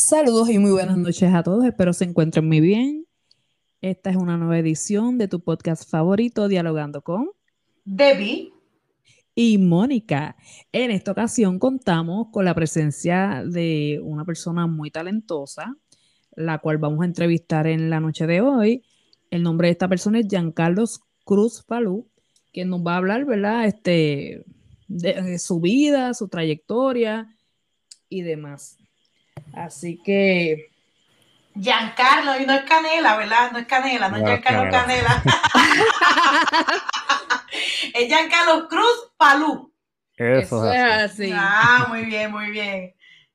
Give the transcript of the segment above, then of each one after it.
Saludos y muy buenas noches a todos. Espero se encuentren muy bien. Esta es una nueva edición de tu podcast favorito, Dialogando con Debbie y Mónica. En esta ocasión contamos con la presencia de una persona muy talentosa, la cual vamos a entrevistar en la noche de hoy. El nombre de esta persona es Giancarlos Cruz Falú, quien nos va a hablar, ¿verdad? Este, de su vida, su trayectoria y demás. Así que. Giancarlo, y no es Canela, ¿verdad? No es Canela, no, es Giancarlo Canela. es Giancarlo Cruz Palú. Eso, es así. Ah, muy bien, muy bien.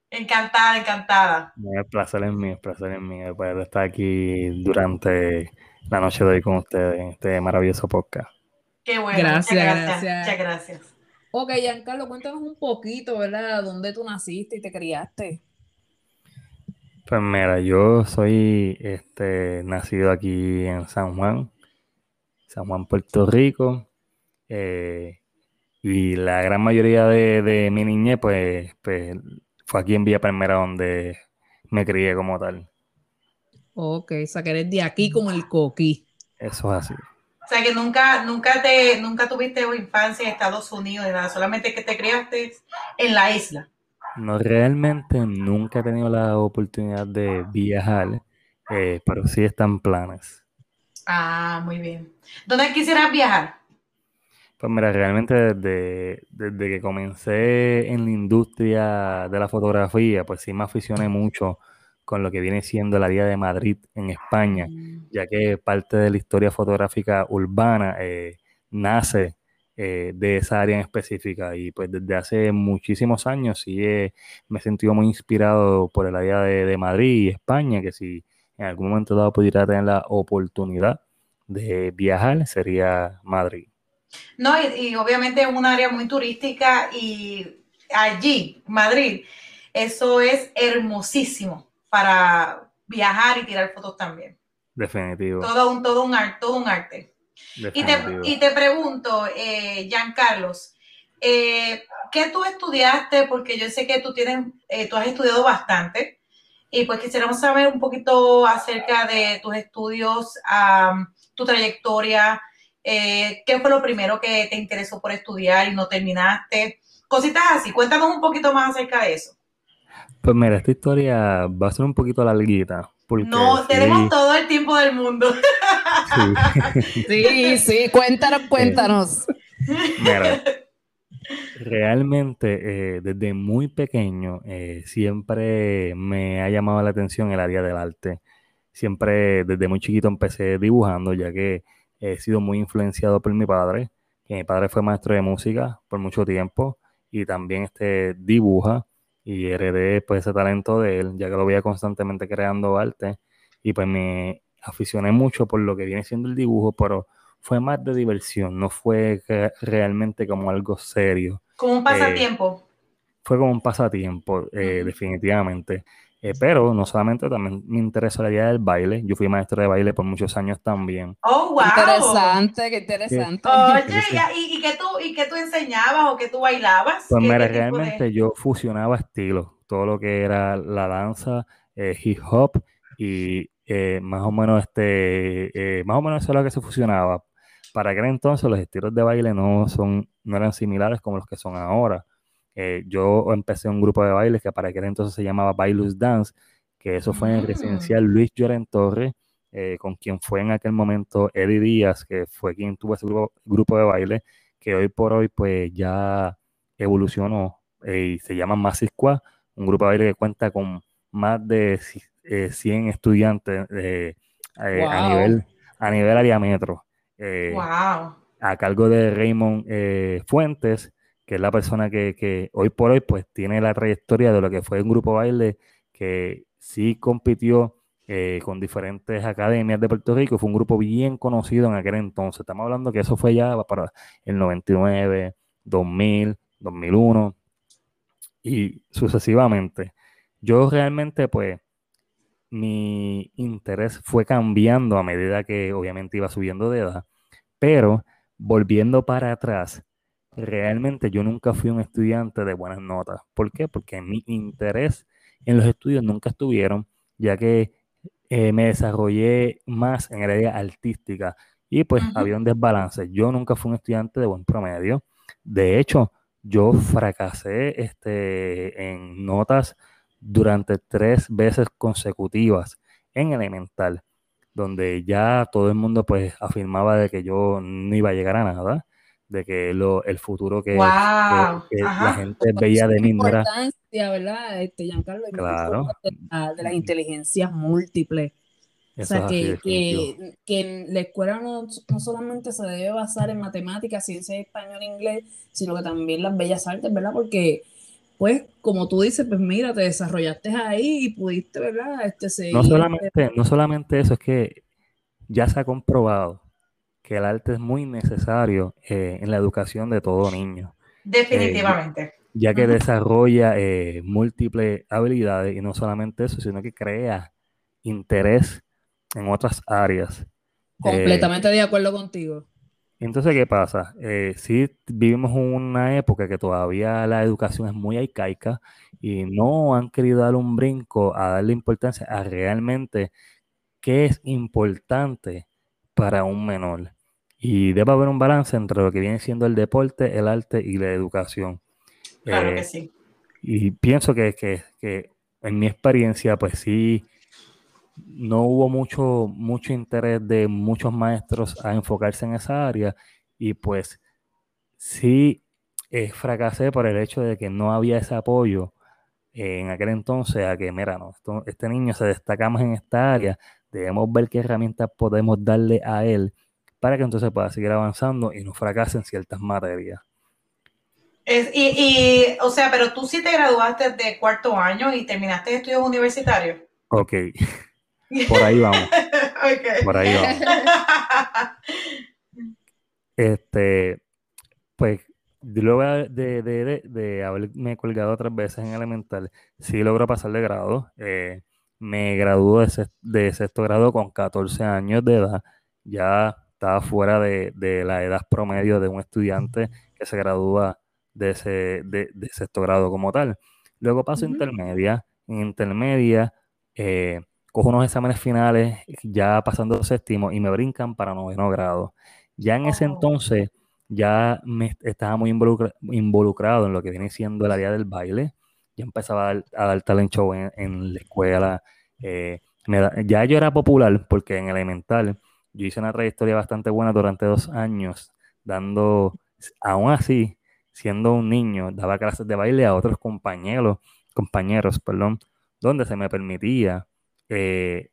Encantada, encantada. El placer es mío, el placer es mío poder estar aquí durante la noche de hoy con ustedes en este maravilloso podcast. Qué bueno. Gracias, gracias. Muchas gracias. Ok, Giancarlo, cuéntanos un poquito, ¿verdad? ¿Dónde tú naciste y te criaste? Pues mira, yo soy este, nacido aquí en San Juan, San Juan, Puerto Rico. Eh, y la gran mayoría de, mi niñez, pues, pues, fue aquí en Villa Palmera donde me crié como tal. Ok, o sea que eres de aquí como el coquí. Eso es así. O sea que nunca, nunca te, nunca tuviste infancia en Estados Unidos, nada, solamente que te criaste en la isla. No, realmente nunca he tenido la oportunidad de viajar, eh, pero sí están planes. Ah, muy bien. ¿Dónde quisieras viajar? Pues mira, realmente desde, desde que comencé en la industria de la fotografía, pues sí me aficioné mucho con lo que viene siendo la Día de Madrid en España, mm. ya que parte de la historia fotográfica urbana eh, nace eh, de esa área en específica. Y pues desde hace muchísimos años sí me he sentido muy inspirado por el área de, Madrid y España, que si en algún momento dado pudiera tener la oportunidad de viajar, sería Madrid. No, y, obviamente es un área muy turística y allí, Madrid, eso es hermosísimo para viajar y tirar fotos también. Definitivo. Todo un, todo un, todo un arte. Y te, y te, pregunto, eh, Giancarlos, eh, ¿qué tú estudiaste? Porque yo sé que tú tienes, eh, tú has estudiado bastante y pues quisiéramos saber un poquito acerca de tus estudios, tu trayectoria, eh, qué fue lo primero que te interesó por estudiar y no terminaste, cositas así. Cuéntanos un poquito más acerca de eso. Pues mira, esta historia va a ser un poquito larguita, no, tenemos todo el tiempo del mundo. Sí, sí, cuéntanos, cuéntanos. Mira, realmente eh, desde muy pequeño eh, siempre me ha llamado la atención el área del arte. Siempre desde muy chiquito empecé dibujando, ya que he sido muy influenciado por mi padre, que mi padre fue maestro de música por mucho tiempo y también este, dibuja y heredé pues ese talento de él, ya que lo veía constantemente creando arte y pues me aficioné mucho por lo que viene siendo el dibujo, pero fue más de diversión, no fue realmente como algo serio. Como un pasatiempo. Eh, fue como un pasatiempo, eh, definitivamente. Eh, pero no solamente también me interesa la idea del baile. Yo fui maestro de baile por muchos años también. Oh, wow. Interesante, qué interesante. Oye, ¿y, y, qué tú, ¿y qué tú enseñabas o qué tú bailabas? Pues mira, realmente yo fusionaba estilos. Todo lo que era la danza, eh, hip hop y eh, más o menos este, más o menos eso es lo que se fusionaba. Para aquel entonces los estilos de baile no son, no eran similares como los que son ahora. Eh, yo empecé un grupo de baile que para aquel entonces se llamaba Bailus Dance, que eso fue en el mm. residencial Luis Lloren Torres, eh, con quien fue en aquel momento Eddie Díaz, que fue quien tuvo ese grupo, de baile, que hoy por hoy pues ya evolucionó eh, y se llama Masisqua, un grupo de baile que cuenta con más de 100 estudiantes a nivel a nivel área metro. A cargo de Raymond Fuentes, que es la persona que, hoy por hoy pues tiene la trayectoria de lo que fue un grupo baile que sí compitió eh, con diferentes academias de Puerto Rico, fue un grupo bien conocido en aquel entonces. Estamos hablando que eso fue ya para el 99, 2000, 2001 y sucesivamente. Yo realmente pues mi interés fue cambiando a medida que obviamente iba subiendo de edad, pero volviendo para atrás, realmente yo nunca fui un estudiante de buenas notas. ¿Por qué? Porque mi interés en los estudios nunca estuvieron, ya que eh, me desarrollé más en el área artística y pues había un desbalance. Yo nunca fui un estudiante de buen promedio. De hecho, yo fracasé este, en notas durante tres veces consecutivas en elemental, donde ya todo el mundo pues afirmaba de que yo no iba a llegar a nada, de que lo, el futuro que, la gente veía de mí no era... ¿verdad? Este, Giancarlo, claro. de, las inteligencias múltiples. o sea, que, que, que, la escuela no, no, solamente se debe basar en matemáticas, ciencia, español, inglés, sino que también las bellas artes, ¿verdad? Porque pues, como tú dices, pues mira, te desarrollaste ahí y pudiste, ¿verdad? Este, seguir. No solamente, no solamente eso, es que ya se ha comprobado que el arte es muy necesario eh, en la educación de todo niño. Definitivamente. Eh, ya que desarrolla eh, múltiples habilidades y no solamente eso, sino que crea interés en otras áreas. Completamente de acuerdo contigo. Entonces, ¿qué pasa? Eh, sí vivimos una época que todavía la educación es muy arcaica y no han querido dar un brinco a darle importancia a realmente qué es importante para un menor. Y debe haber un balance entre lo que viene siendo el deporte, el arte y la educación. Claro que eh, sí. Y pienso que, que, que en mi experiencia, pues sí, no hubo mucho, mucho interés de muchos maestros a enfocarse en esa área y pues sí eh, fracasé por el hecho de que no había ese apoyo en aquel entonces a que, mira, no, este niño se destaca más en esta área, debemos ver qué herramientas podemos darle a él para que entonces pueda seguir avanzando y no fracase en ciertas materias. y, y, o sea, pero tú sí te graduaste de cuarto año y terminaste estudios universitarios. Ok. Por ahí vamos. Por ahí vamos. Este, pues, luego de, de, de, haberme colgado otras veces en elemental, sí logro pasar de grado. Eh, me graduó de, sexto, grado con 14 años de edad. Ya estaba fuera de, la edad promedio de un estudiante que se gradúa de, ese, de, sexto grado como tal. Luego paso a intermedia. En intermedia, eh, cojo unos exámenes finales ya pasando séptimo y me brincan para noveno grado. Ya en ese oh. entonces ya me estaba muy involucrado en lo que viene siendo el área del baile. Ya empezaba a dar, talent show en, la escuela. Eh, ya yo era popular porque en elemental yo hice una trayectoria bastante buena durante dos años, dando, aún así, siendo un niño, daba clases de baile a otros compañeros, compañeros, perdón, donde se me permitía eh,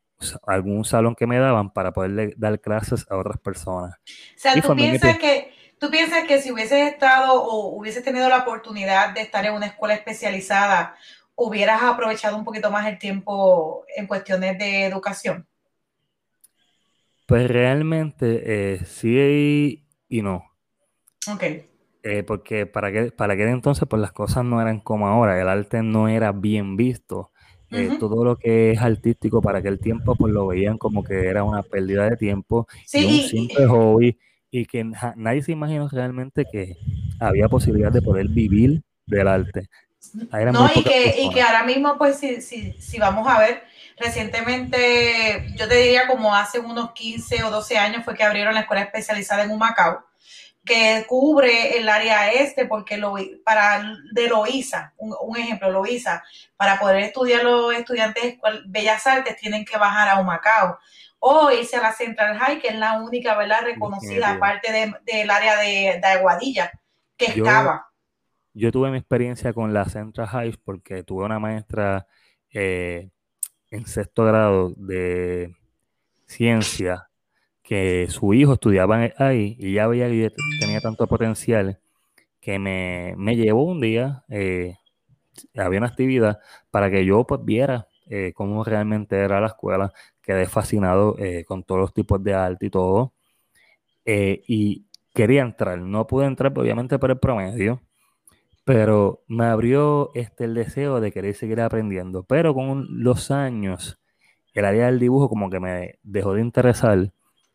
algún salón que me daban para poder dar clases a otras personas. O sea, ¿tú piensas, que, tú piensas que si hubieses estado o hubieses tenido la oportunidad de estar en una escuela especializada, hubieras aprovechado un poquito más el tiempo en cuestiones de educación? Pues realmente eh, sí y no. Ok. Eh, porque para, que, para aquel entonces pues las cosas no eran como ahora, el arte no era bien visto. Eh, todo lo que es artístico para aquel tiempo, pues lo veían como que era una pérdida de tiempo y un simple hobby y que nadie se imaginó realmente que había posibilidad de poder vivir del arte. no, y que, y que, ahora mismo, pues si, si, si vamos a ver, recientemente, yo te diría como hace unos 15 o 12 años fue que abrieron la escuela especializada en Humacao que cubre el área este, porque lo, para de Loíza, un, ejemplo, Loíza, para poder estudiar los estudiantes de Bellas Artes tienen que bajar a Humacao o irse a la Central High, que es la única, ¿verdad?, reconocida, aparte del área de, de, Aguadilla, que estaba. Yo tuve mi experiencia con la Central High porque tuve una maestra eh, en sexto grado de ciencia que su hijo estudiaba ahí y ya veía que tenía tanto potencial que me, llevó un día, eh, había una actividad para que yo pues viera eh, cómo realmente era la escuela, quedé fascinado eh, con todos los tipos de arte y todo, y quería entrar, no pude entrar pues, obviamente por el promedio, pero me abrió este, el deseo de querer seguir aprendiendo, pero con los años el área del dibujo como que me dejó de interesar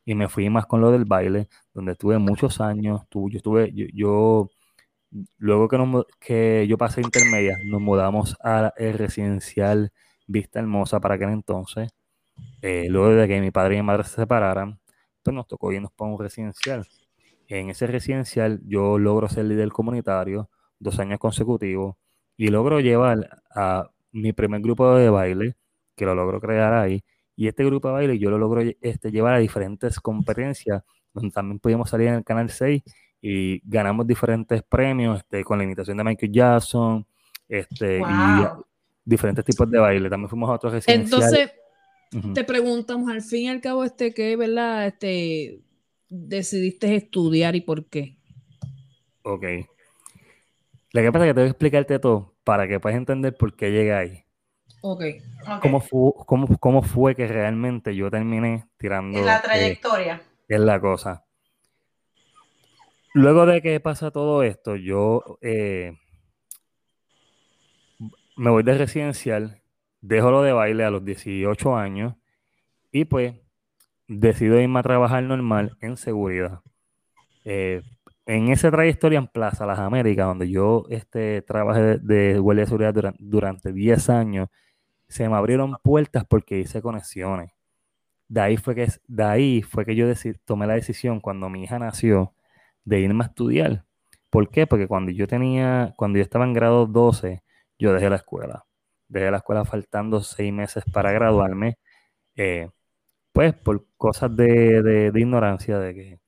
y me fui más con lo del baile, donde estuve muchos años. yo estuve, yo, luego que, que yo pasé intermedia, nos mudamos al residencial Vista Hermosa para aquel entonces. Eh, luego de que mi padre y mi madre se separaran, pues nos tocó irnos para un residencial. En ese residencial yo logro ser líder comunitario dos años consecutivos y logro llevar a mi primer grupo de baile, que lo logro crear ahí, y este grupo de baile yo lo logro este, llevar a diferentes competencias, donde también pudimos salir en el Canal 6 y ganamos diferentes premios este, con la imitación de Michael Jackson, este, y diferentes tipos de baile. También fuimos a otros residenciales. Entonces, te preguntamos al fin y al cabo, este, ¿qué, verdad? Este, decidiste estudiar y por qué. Ok. Lo que pasa es que tengo que explicarte todo para que puedas entender por qué llegué ahí. Ok. ¿Cómo, fue, cómo, fue que realmente yo terminé tirando? En la trayectoria. es la cosa. Luego de que pasa todo esto, yo eh, me voy de residencial, dejo lo de baile a los 18 años y pues decido irme a trabajar normal en seguridad. Eh, en esa trayectoria en Plaza Las Américas, donde yo este, trabajé de, guardia de seguridad durante, 10 años, se me abrieron puertas porque hice conexiones. De ahí fue que, de ahí fue que yo tomé la decisión cuando mi hija nació de irme a estudiar. ¿Por qué? Porque cuando yo tenía, cuando yo estaba en grado 12, yo dejé la escuela. Dejé la escuela faltando seis meses para graduarme. Eh, pues por cosas de, ignorancia, de que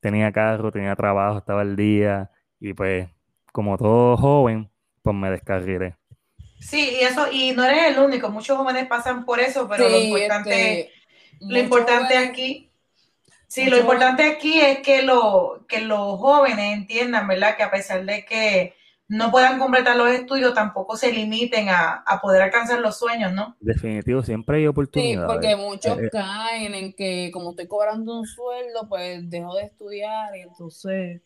tenía carro, tenía trabajo, estaba al día y pues como todo joven, pues me descarrilé. Sí, y eso, y no eres el único, muchos jóvenes pasan por eso, pero lo importante, este, lo importante aquí, sí, lo importante aquí es que, lo, que los jóvenes entiendan, ¿verdad? Que a pesar de que no puedan completar los estudios, tampoco se limiten a, poder alcanzar los sueños, ¿no? Definitivo, siempre hay oportunidades. Sí, porque muchos eh, eh. caen en que como estoy cobrando un sueldo, pues dejo de estudiar y entonces...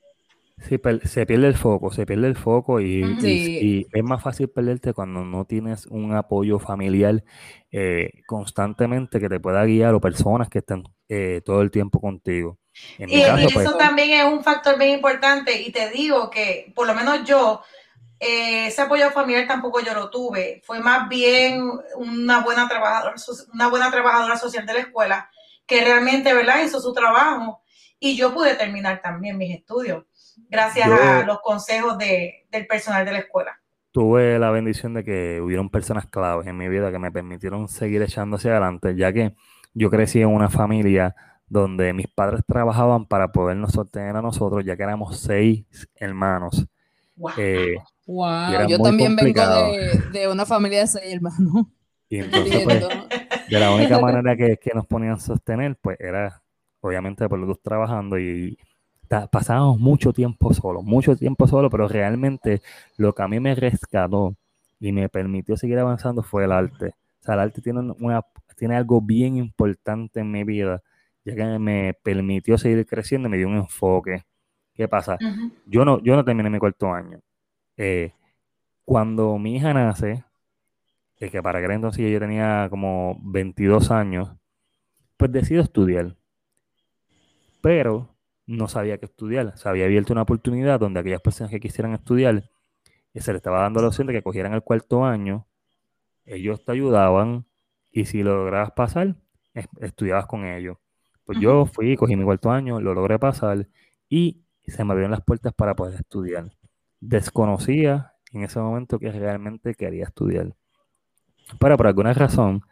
Sí, se pierde el foco, se pierde el foco y, es más fácil perderte cuando no tienes un apoyo familiar eh, constantemente que te pueda guiar o personas que estén todo el tiempo contigo. Y, pues, eso también es un factor bien importante y te digo que por lo menos yo, eh, ese apoyo familiar tampoco yo lo tuve, fue más bien una buena trabajadora, una buena trabajadora social de la escuela que realmente, ¿verdad? Hizo su trabajo y yo pude terminar también mis estudios gracias a los consejos de, del personal de la escuela. Tuve la bendición de que hubieron personas claves en mi vida que me permitieron seguir echando hacia adelante, ya que yo crecí en una familia donde mis padres trabajaban para podernos sostener a nosotros, ya que éramos seis hermanos. Wow. Eh, yo también vengo de, una familia de seis hermanos. Y entonces, pues, de la única manera que, que, nos ponían a sostener, pues era obviamente por los dos trabajando y pasábamos mucho tiempo solo, mucho tiempo solo, pero realmente lo que a mí me rescató y me permitió seguir avanzando fue el arte. O sea, el arte tiene, una, tiene algo bien importante en mi vida ya que me permitió seguir creciendo, me dio un enfoque. ¿Qué pasa? yo, no, yo no terminé mi cuarto año. Eh, cuando mi hija nace, es que para aquel entonces yo tenía como 22 años, pues decido estudiar. Pero no sabía qué estudiar. Se había abierto una oportunidad donde aquellas personas que quisieran estudiar, se les estaba dando la opción de que cogieran el cuarto año, ellos te ayudaban y si lograbas pasar, estudiabas con ellos. Pues yo fui, cogí mi cuarto año, lo logré pasar y se me abrieron las puertas para poder estudiar. Desconocía en ese momento que realmente quería estudiar. Pero por alguna razón,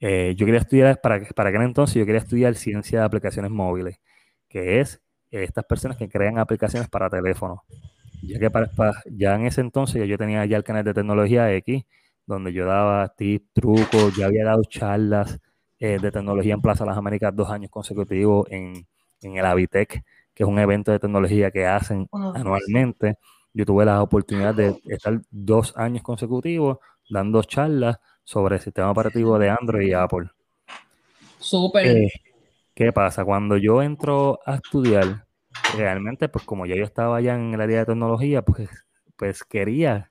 eh, yo quería estudiar, para, para aquel entonces yo quería estudiar ciencia de aplicaciones móviles, que es estas personas que crean aplicaciones para teléfonos. Ya que ya en ese entonces yo tenía ya el canal de tecnología X, donde yo daba tips, trucos, ya había dado charlas eh, de tecnología en Plaza Las Américas dos años consecutivos en, el Avitec, que es un evento de tecnología que hacen anualmente. Yo tuve la oportunidad de estar dos años consecutivos dando charlas sobre el sistema operativo de Android y Apple. Súper. Eh, ¿Qué pasa? Cuando yo entro a estudiar, realmente, pues como ya yo estaba allá en el área de tecnología, pues, pues quería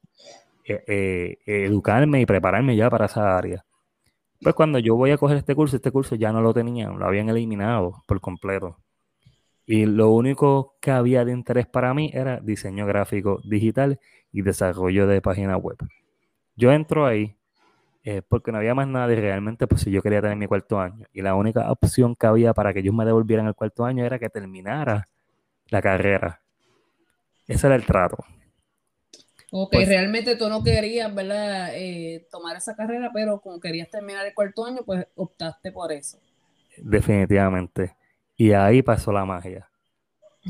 eh, educarme y prepararme ya para esa área. Pues cuando yo voy a coger este curso, este curso ya no lo tenían, lo habían eliminado por completo. Y lo único que había de interés para mí era diseño gráfico digital y desarrollo de página web. Yo entro ahí eh, porque no había más nada y realmente pues si yo quería tener mi cuarto año y la única opción que había para que ellos me devolvieran el cuarto año era que terminara la carrera. Ese era el trato. Ok, pues realmente tú no querías, ¿verdad? Eh, tomar esa carrera, pero como querías terminar el cuarto año, pues optaste por eso. Definitivamente. Y ahí pasó la magia.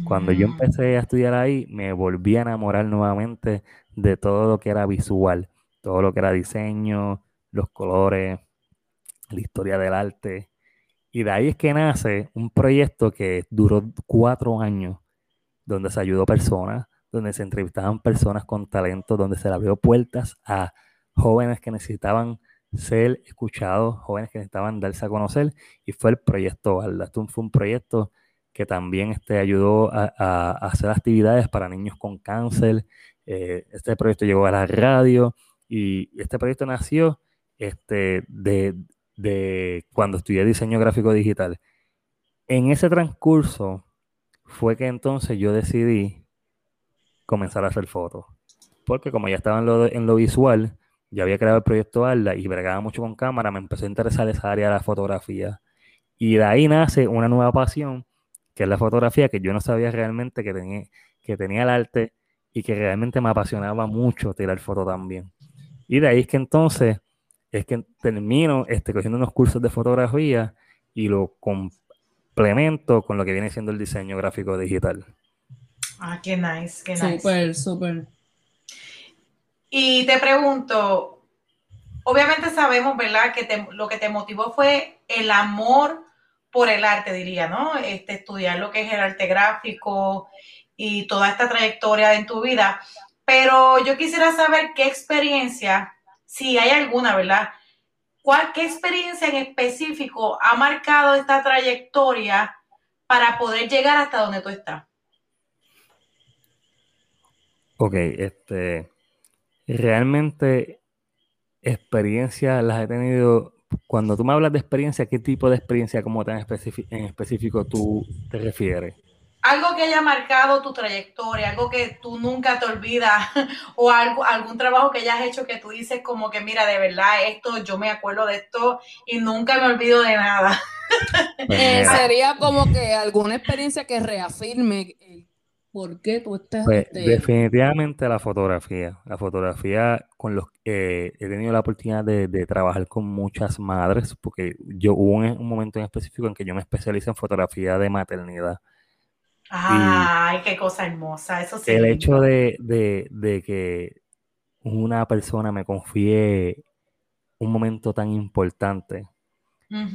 Cuando yo mm. empecé a estudiar ahí, me volví a enamorar nuevamente de todo lo que era visual, todo lo que era diseño, los colores, la historia del arte. Y de ahí es que nace un proyecto que duró cuatro años, donde se ayudó personas, donde se entrevistaban personas con talento, donde se abrió puertas a jóvenes que necesitaban ser escuchados, jóvenes que necesitaban darse a conocer, y fue el proyecto. Esto fue un proyecto que también este, ayudó a, hacer actividades para niños con cáncer. Eh, este proyecto llegó a la radio y este proyecto nació este, de, de cuando estudié diseño gráfico digital. En ese transcurso fue que entonces yo decidí comenzar a hacer fotos. Porque como ya estaba en lo, visual, ya había creado el proyecto Arla y bregaba mucho con cámara, me empezó a interesar esa área de la fotografía. Y de ahí nace una nueva pasión, que es la fotografía, que yo no sabía realmente que tenía, que tenía el arte y que realmente me apasionaba mucho tirar fotos también. Y de ahí es que entonces es que termino este, cogiendo unos cursos de fotografía y lo complemento con lo que viene siendo el diseño gráfico digital. Ah, qué nice, qué nice. Súper, súper. Y te pregunto, obviamente sabemos, ¿verdad? Que lo que te motivó fue el amor por el arte, diría, ¿no? Este, estudiar lo que es el arte gráfico y toda esta trayectoria en tu vida. Pero yo quisiera saber qué experiencia, si hay alguna, ¿verdad? ¿Cuál, ¿Qué experiencia en específico ha marcado esta trayectoria para poder llegar hasta donde tú estás? Ok, este, realmente experiencia las he tenido. Cuando tú me hablas de experiencia, ¿qué tipo de experiencia como tan en específico tú te refieres? Algo que haya marcado tu trayectoria, algo que tú nunca te olvidas, o algo, algún trabajo que hayas hecho que tú dices como que, mira, de verdad, esto, yo me acuerdo de esto y nunca me olvido de nada. Pues eh, sería como que alguna experiencia que reafirme ¿Por qué tú estás...? Pues, definitivamente la fotografía. La fotografía con los eh, he tenido la oportunidad de, trabajar con muchas madres, porque yo hubo un, momento en específico en que yo me especialicé en fotografía de maternidad. Ay, qué cosa hermosa, eso sí. El hecho de, que una persona me confíe un momento tan importante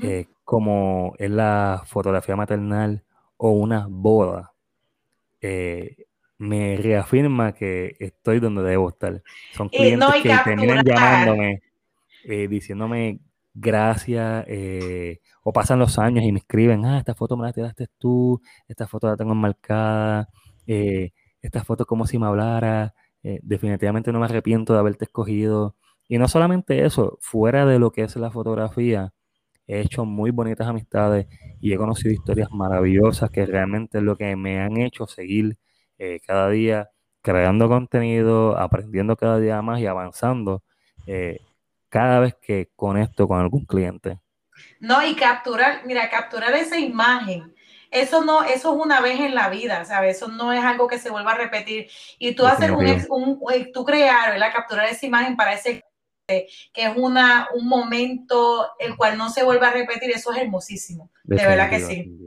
eh, como es la fotografía maternal o una boda eh, me reafirma que estoy donde debo estar. Son eh, clientes que terminan llamándome, diciéndome gracias, o pasan los años y me escriben, ah, esta foto me la tiraste tú, esta foto la tengo enmarcada, esta foto como si me hablara, definitivamente no me arrepiento de haberte escogido. Y no solamente eso, fuera de lo que es la fotografía, he hecho muy bonitas amistades y he conocido historias maravillosas que realmente es lo que me han hecho seguir eh, cada día creando contenido, aprendiendo cada día más y avanzando eh, cada vez que conecto con algún cliente. No, y capturar, mira, capturar esa imagen. Eso no, eso es una vez en la vida, ¿sabes? Eso no es algo que se vuelva a repetir. Y tú haces un, un, tú crear, ¿verdad? Capturar esa imagen para ese que es una, un momento el cual no se vuelve a repetir, eso es hermosísimo. De verdad que sí.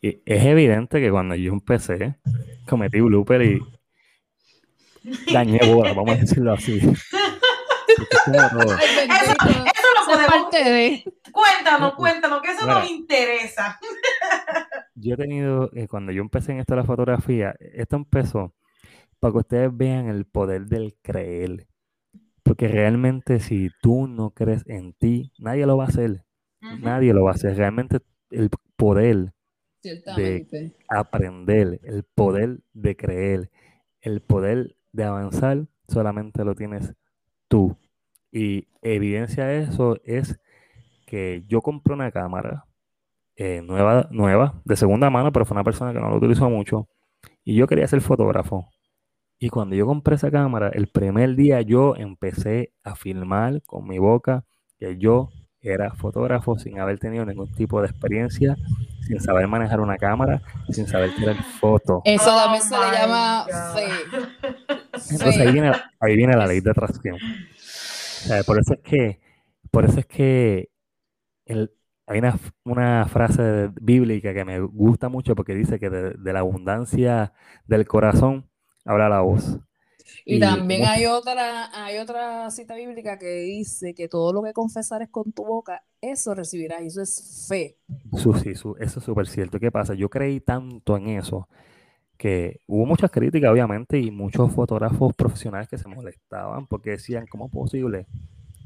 Y es evidente que cuando yo empecé, cometí blooper y dañé bola, vamos a decirlo así. eso, lo podemos... De... Cuéntanos, cuéntanos, que eso nos interesa. yo he tenido, eh, cuando yo empecé en esto de la fotografía, esto empezó para que ustedes vean el poder del creer. Porque realmente si tú no crees en ti, nadie lo va a hacer. Nadie lo va a hacer. Realmente el poder de aprender, el poder de creer, el poder de avanzar, solamente lo tienes tú. Y evidencia de eso es que yo compré una cámara eh, nueva, nueva, de segunda mano, pero fue una persona que no lo utilizó mucho. Y yo quería ser fotógrafo. Y cuando yo compré esa cámara, el primer día yo empecé a filmar con mi boca que yo era fotógrafo sin haber tenido ningún tipo de experiencia, sin saber manejar una cámara, sin saber tirar fotos. Eso también se le oh llama fe. Entonces ahí viene, ahí viene la ley de atracción. Por eso es que, por eso es que hay una, una, frase bíblica que me gusta mucho porque dice que de la abundancia del corazón habla la voz. Y, también hay otra, hay otra cita bíblica que dice que todo lo que confesares con tu boca, eso recibirás, eso es fe. Su, sí, eso es súper cierto. ¿Qué pasa? Yo creí tanto en eso que hubo muchas críticas, obviamente, y muchos fotógrafos profesionales que se molestaban porque decían, ¿cómo es posible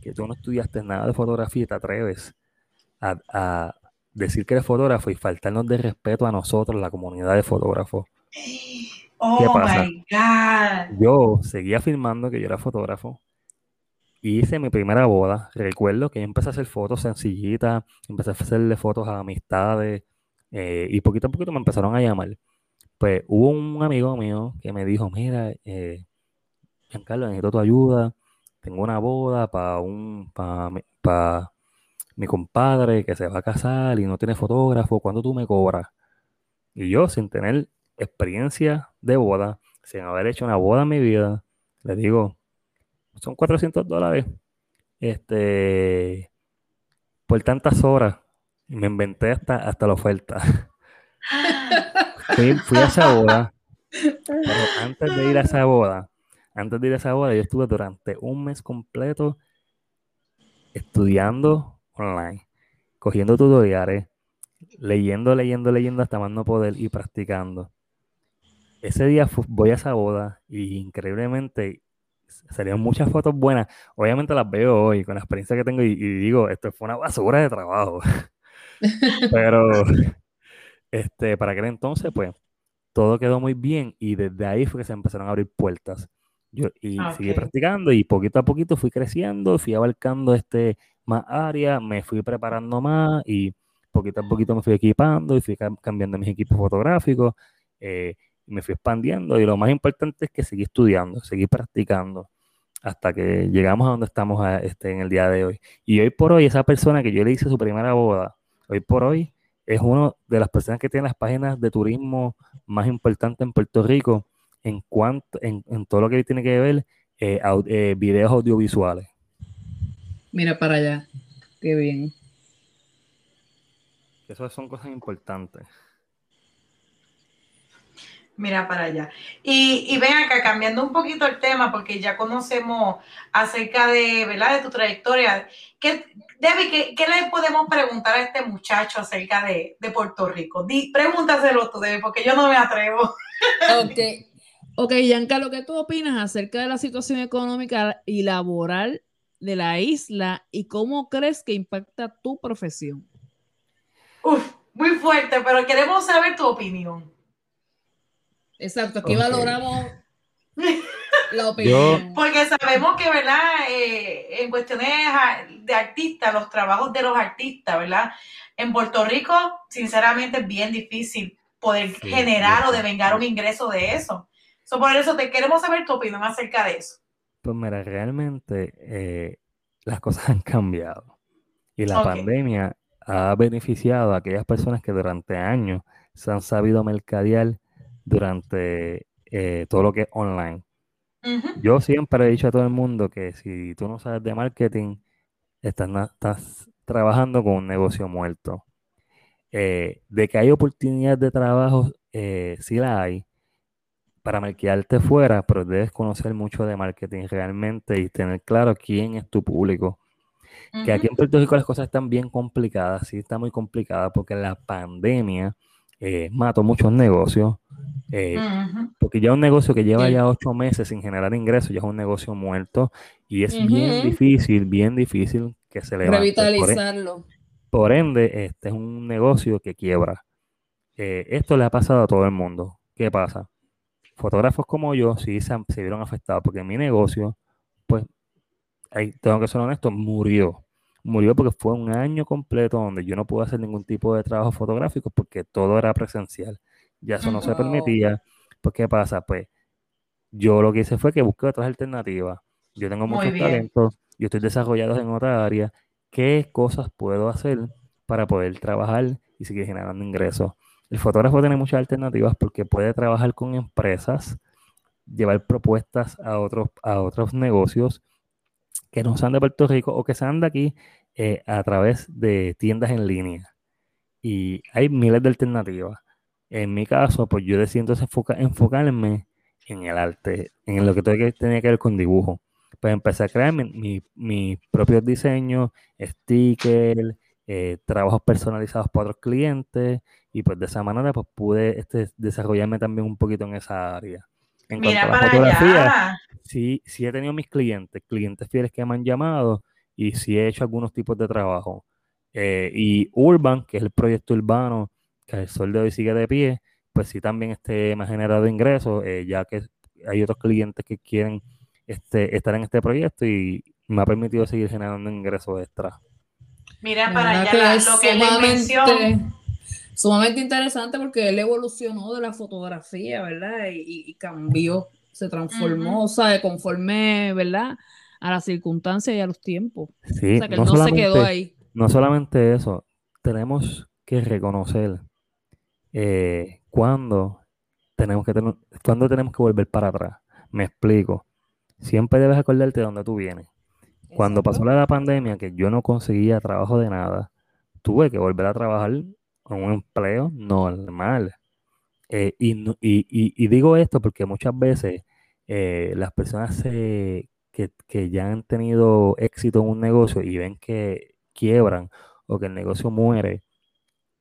que tú no estudiaste nada de fotografía y te atreves a, a decir que eres fotógrafo y faltarnos de respeto a nosotros, la comunidad de fotógrafos? Oh my God. Yo seguía filmando que yo era fotógrafo. Hice mi primera boda. Recuerdo que yo empecé a hacer fotos sencillitas, empecé a hacerle fotos a amistades eh, y poquito a poquito me empezaron a llamar. Pues hubo un amigo mío que me dijo, mira, eh, Giancarlo, necesito tu ayuda. Tengo una boda para un para mi compadre que se va a casar y no tiene fotógrafo. ¿Cuánto tú me cobras? Y yo, sin tener experiencia de boda, sin haber hecho una boda en mi vida, le digo, son 400 dólares. Este, por tantas horas, me inventé hasta, hasta la oferta. fui, a esa boda, pero antes de ir a esa boda, antes de ir a esa boda, yo estuve durante un mes completo estudiando online, cogiendo tutoriales, leyendo, leyendo, leyendo hasta más no poder y practicando ese día voy a esa boda y increíblemente salieron muchas fotos buenas. Obviamente las veo hoy con la experiencia que tengo y, digo, esto fue una basura de trabajo. Pero este, para aquel entonces, pues, todo quedó muy bien y desde ahí fue que se empezaron a abrir puertas. Yo y seguí practicando y poquito a poquito fui creciendo, fui abarcando este más área, me fui preparando más y poquito a poquito me fui equipando y fui cambiando mis equipos fotográficos. Eh, y me fui expandiendo y lo más importante es que seguí estudiando, seguí practicando hasta que llegamos a donde estamos a, este, en el día de hoy. Y hoy por hoy, esa persona que yo le hice su primera boda, hoy por hoy es una de las personas que tiene las páginas de turismo más importantes en Puerto Rico en cuanto en, todo lo que tiene que ver eh, eh, videos audiovisuales. Mira para allá, qué bien. Esas son cosas importantes. Mira para allá. Y, y, ven acá, cambiando un poquito el tema, porque ya conocemos acerca de, ¿verdad? de tu trayectoria. ¿Qué, Debbie, ¿qué, le podemos preguntar a este muchacho acerca de, Puerto Rico? Di, pregúntaselo tú, Debbie, porque yo no me atrevo. Ok. Ok, Giancarlo, ¿qué tú opinas acerca de la situación económica y laboral de la isla y cómo crees que impacta tu profesión? Uf, muy fuerte, pero queremos saber tu opinión. Exacto, aquí valoramos la opinión. Porque sabemos que, ¿verdad? Eh, en cuestiones de artistas, los trabajos de los artistas, ¿verdad? En Puerto Rico, sinceramente, es bien difícil poder generar o devengar un ingreso de eso. por eso te queremos saber tu opinión acerca de eso. Pues mira, realmente eh, las cosas han cambiado y la pandemia ha beneficiado a aquellas personas que durante años se han sabido mercadear durante eh, todo lo que es online. Yo siempre he dicho a todo el mundo que si tú no sabes de marketing, estás, estás trabajando con un negocio muerto. Eh, de que hay oportunidades de trabajo, eh, sí la hay, para marquearte fuera, pero debes conocer mucho de marketing realmente y tener claro quién es tu público. Que aquí en Puerto Rico las cosas están bien complicadas, sí está muy complicada porque la pandemia eh, mató muchos negocios. Eh, porque ya un negocio que lleva ya ocho meses sin generar ingresos, ya es un negocio muerto y es bien difícil, bien difícil que se levante. E Revitalizarlo. Por, ende, este es un negocio que quiebra. Eh, esto le ha pasado a todo el mundo. ¿Qué pasa? Fotógrafos como yo sí se, se vieron afectados porque mi negocio, pues, ahí tengo que ser honesto, murió. Murió porque fue un año completo donde yo no pude hacer ningún tipo de trabajo fotográfico porque todo era presencial. Ya eso no se permitía. Pues, ¿qué pasa? Pues yo lo que hice fue que busqué otras alternativas. Yo tengo muchos talentos, yo estoy desarrollado en otra área. ¿Qué cosas puedo hacer para poder trabajar y seguir generando ingresos? El fotógrafo tiene muchas alternativas porque puede trabajar con empresas, llevar propuestas a otros, a otros negocios que no sean de Puerto Rico o que sean de aquí eh, a través de tiendas en línea. Y hay miles de alternativas. En mi caso, pues yo decido enfocarme en el arte, en lo que tenía que ver con dibujo. Pues empecé a crear mis mi, propios diseños, stickers, eh, trabajos personalizados para otros clientes y pues de esa manera pues pude este, desarrollarme también un poquito en esa área. En cuanto a la fotografía, sí, sí he tenido mis clientes, clientes fieles que me han llamado y sí he hecho algunos tipos de trabajo. Eh, y Urban, que es el proyecto urbano que el sol de hoy sigue de pie, pues sí también este, me ha generado ingresos, eh, ya que hay otros clientes que quieren este, estar en este proyecto y me ha permitido seguir generando ingresos extra. Mira para allá lo que es la invención. Sumamente interesante porque él evolucionó de la fotografía, ¿verdad? Y, cambió, se transformó, o sea, conforme, ¿verdad? A las circunstancias y a los tiempos. Sí, o sea, que no, se quedó ahí. No solamente eso, tenemos que reconocer eh, cuándo tenemos que tener, cuándo tenemos que volver para atrás. Me explico. Siempre debes acordarte de dónde tú vienes. Cuando pasó la pandemia, que yo no conseguía trabajo de nada, tuve que volver a trabajar un empleo normal. Eh, y, digo esto porque muchas veces eh, las personas que, ya han tenido éxito en un negocio y ven que quiebran o que el negocio muere,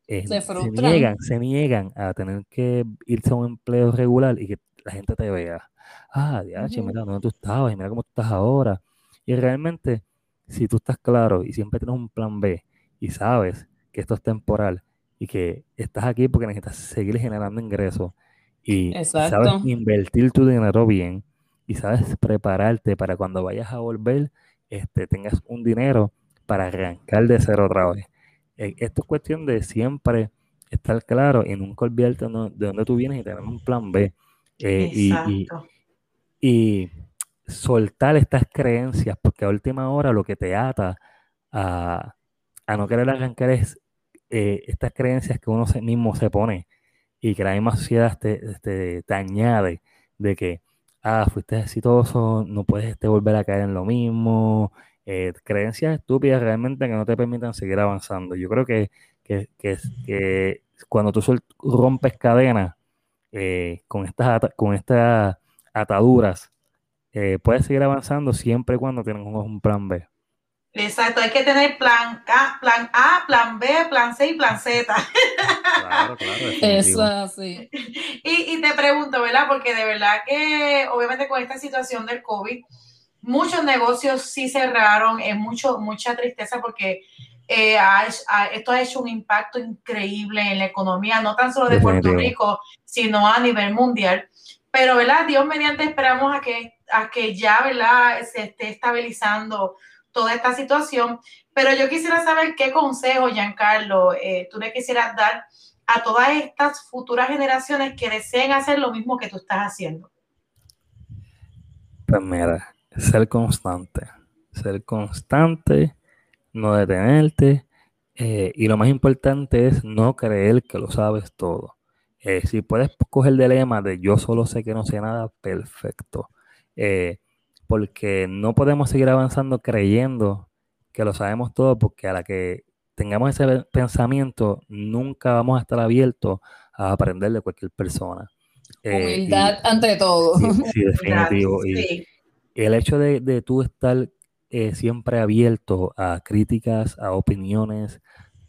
eh, se, niegan, se niegan a tener que irse a un empleo regular y que la gente te vea. Ah, diache, mira dónde tú estabas y mira cómo tú estás ahora. Y realmente, si tú estás claro y siempre tienes un plan B y sabes que esto es temporal y que estás aquí porque necesitas seguir generando ingresos y sabes invertir tu dinero bien y sabes prepararte para cuando vayas a volver, este, tengas un dinero para arrancar de cero otra vez. Eh, esto es cuestión de siempre estar claro y nunca olvidarte de dónde tú vienes y tener un plan B. Eh, y, y, soltar estas creencias, porque a última hora lo que te ata a, no querer arrancar es eh, estas creencias que uno mismo se pone y que la misma sociedad te, te, añade de que, ah, fuiste exitoso, no puedes este, volver a caer en lo mismo, eh, creencias estúpidas realmente que no te permitan seguir avanzando. Yo creo que, que, que, cuando tú rompes cadenas eh, con, estas, con estas ataduras, eh, puedes seguir avanzando siempre y cuando tienes un, plan B. Exacto, hay que tener plan A, plan A, plan B, plan C y plan Z. Claro, claro. Eso sí. Y, y te pregunto, ¿verdad? Porque de verdad que obviamente con esta situación del COVID, muchos negocios sí cerraron, es mucho, mucha tristeza porque eh, esto ha hecho un impacto increíble en la economía, no tan solo de Puerto Rico, sino a nivel mundial. Pero, ¿verdad? Dios mediante esperamos a que, a que ya, ¿verdad? Se esté estabilizando toda esta situación. Pero yo quisiera saber qué consejo, Giancarlo, eh, tú le quisieras dar a todas estas futuras generaciones que deseen hacer lo mismo que tú estás haciendo. Pues mira, ser constante. Ser constante, no detenerte. Eh, y lo más importante es no creer que lo sabes todo. Eh, si puedes coger el lema de yo solo sé que no sé nada, perfecto. Porque no podemos seguir avanzando creyendo que lo sabemos todo, porque a la que tengamos ese pensamiento, nunca vamos a estar abiertos a aprender de cualquier persona. Humildad ante todo. Sí, definitivo el hecho de, de tú estar eh, siempre abierto a críticas, a opiniones,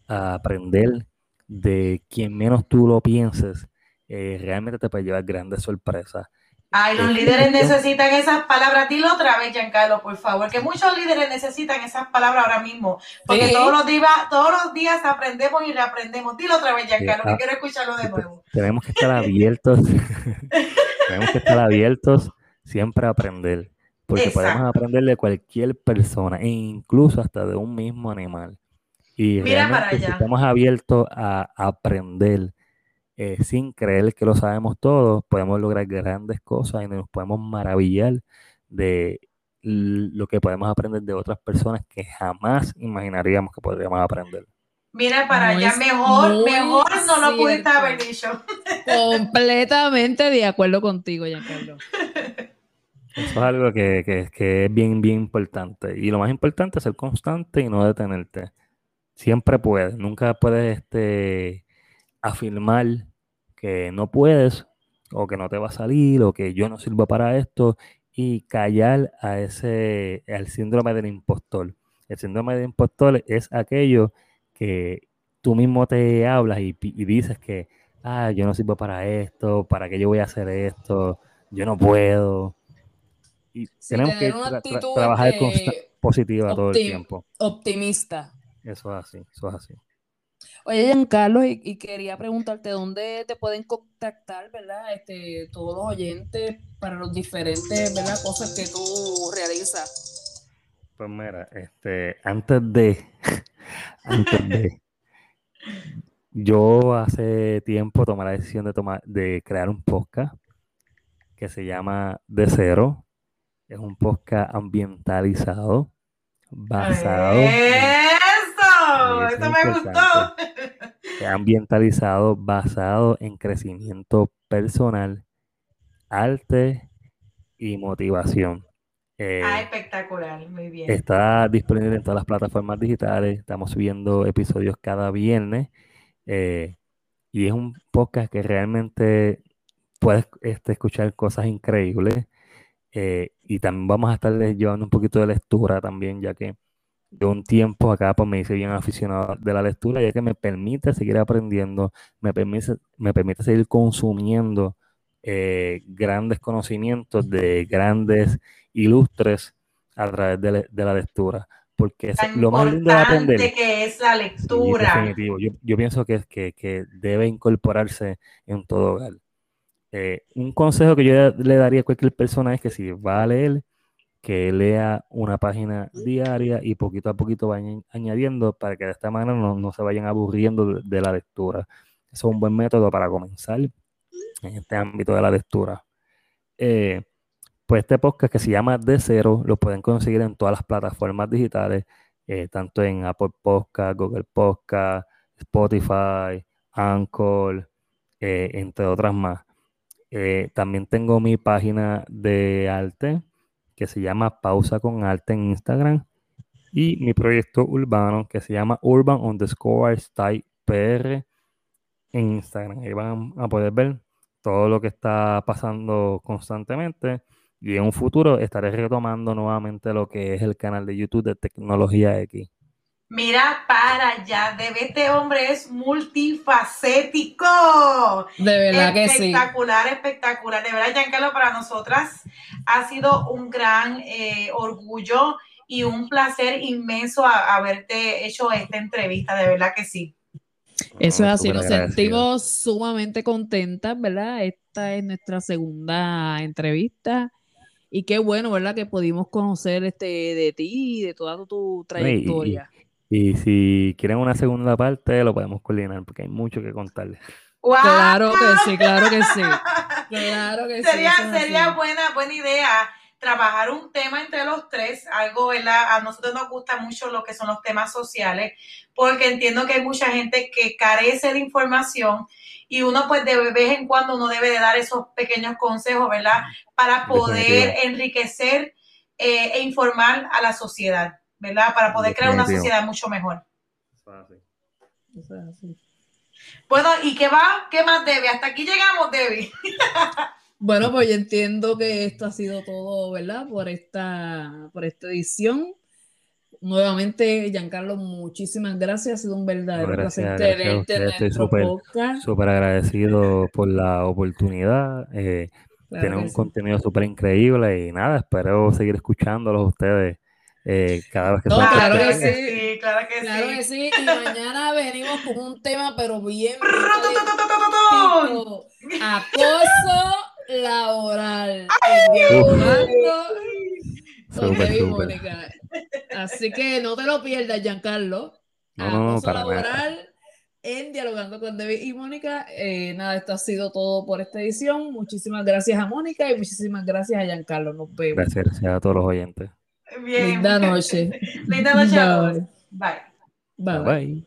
a aprender de quien menos tú lo pienses, eh, realmente te puede llevar grandes sorpresas. Ay, los líderes necesitan esas palabras. Dilo otra vez, Giancarlo, por favor, que muchos líderes necesitan esas palabras ahora mismo, porque todos, los días, todos los días aprendemos y reaprendemos. Dilo otra vez, Giancarlo, que ah, quiero escucharlo de nuevo. Tenemos que estar abiertos, tenemos que estar abiertos siempre a aprender porque podemos aprender de cualquier persona, e incluso hasta de un mismo animal. Y realmente si estamos abiertos a aprender eh, sin creer que lo sabemos todo, podemos lograr grandes cosas y nos podemos maravillar de lo que podemos aprender de otras personas que jamás imaginaríamos que podríamos aprender. Mira para allá, mejor, mejor no lo pudiste haber dicho. Completamente de acuerdo contigo, Giancarlo. Eso es algo que, es bien, bien importante. Y lo más importante es ser constante y no detenerte. Siempre puedes, nunca puedes este, afirmar que no puedes o que no te va a salir o que yo no sirvo para esto y callar a ese, al síndrome del impostor. El síndrome del impostor es aquello que tú mismo te hablas y, dices que, ah, yo no sirvo para esto, para qué yo voy a hacer esto, yo no puedo. Y tenemos que trabajar positiva todo el tiempo. Optimista. Eso es así, eso es así. Oye, Giancarlo, y, y, quería preguntarte dónde te pueden contactar, ¿verdad? Este, todos los oyentes para los diferentes, ¿verdad? Cosas que tú realizas. Pues mira, este, antes de, antes de, yo hace tiempo tomé la decisión de tomar, de crear un podcast que se llama De Cero. Es un podcast ambientalizado, basado. ¡Eso! ¡Eso me gustó! ambientalizado basado en crecimiento personal, arte y motivación. Eh, ah, espectacular, muy bien. Está disponible en todas las plataformas digitales. Estamos subiendo episodios cada viernes. Eh, y es un podcast que realmente puedes este, escuchar cosas increíbles. Eh, y también vamos a estar llevando un poquito de lectura también, ya que de un tiempo acá pues me hice bien aficionado de la lectura, ya que me permite seguir aprendiendo, me permite, me permite seguir consumiendo eh, grandes conocimientos de grandes ilustres a través de, la lectura. Porque es lo más lindo de aprender. que es la lectura. definitivo. Yo, pienso que, que, que debe incorporarse en todo hogar. Eh, un consejo que yo le daría a cualquier persona es que si va a leer, que lea una página diaria y poquito a poquito vayan añadiendo para que de esta manera no, se vayan aburriendo de, la lectura. Eso es un buen método para comenzar en este ámbito de la lectura. Eh, pues este podcast que se llama De Cero lo pueden conseguir en todas las plataformas digitales, eh, tanto en Apple Podcast, Google Podcast, Spotify, Anchor, eh, entre otras más. también tengo mi página de arte que se llama Pausa con Arte en Instagram y mi proyecto urbano que se llama Urban underscore Style PR en Instagram. Ahí van a poder ver todo lo que está pasando constantemente y en un futuro estaré retomando nuevamente lo que es el canal de YouTube de Tecnología X. Mira para allá, de este hombre es multifacético. De verdad que sí. Espectacular, espectacular. De verdad, Giancarlo, para nosotras ha sido un gran eh, orgullo y un placer inmenso haberte hecho esta entrevista, de verdad que sí. Eso es así, nos sentimos sumamente contentas, ¿verdad? Esta es nuestra segunda entrevista y qué bueno, ¿verdad? Que pudimos conocer este de ti, de toda tu trayectoria. Y si quieren una segunda parte, lo podemos coordinar porque hay mucho que contarles. Claro que sí, claro que sí. Claro que sería, sí. Sería buena, buena idea trabajar un tema entre los tres, algo, ¿verdad? A nosotros nos gusta mucho lo que son los temas sociales, porque entiendo que hay mucha gente que carece de información y uno pues de vez en cuando uno debe de dar esos pequeños consejos, ¿verdad? Para poder enriquecer eh, e informar a la sociedad. ¿Verdad? Para poder crear una sociedad mucho mejor. Bueno, ¿y qué va? ¿Qué más, debe? Hasta aquí llegamos, Debbie. bueno, pues yo entiendo que esto ha sido todo, ¿verdad? Por esta, por esta edición. Nuevamente, Giancarlo, muchísimas gracias. Ha sido un verdadero placer tenerte en nuestro podcast. Súper agradecido por la oportunidad. Eh, tienen un contenido súper increíble y nada, espero seguir escuchándolos ustedes eh, cada vez que no, claro que sí, claro que claro que sí. Y mañana venimos con un tema, pero bien. acoso laboral. Mónica. Así que no te lo pierdas, Giancarlo. No, para laboral en Dialogando con David y Mónica. Eh, nada, esto ha sido todo por esta edición. Muchísimas gracias a Mónica y muchísimas gracias a Giancarlo. Nos vemos. Gracias, a todos los oyentes. Bien. Linda noche. Linda noche. Bye. Bye. bye.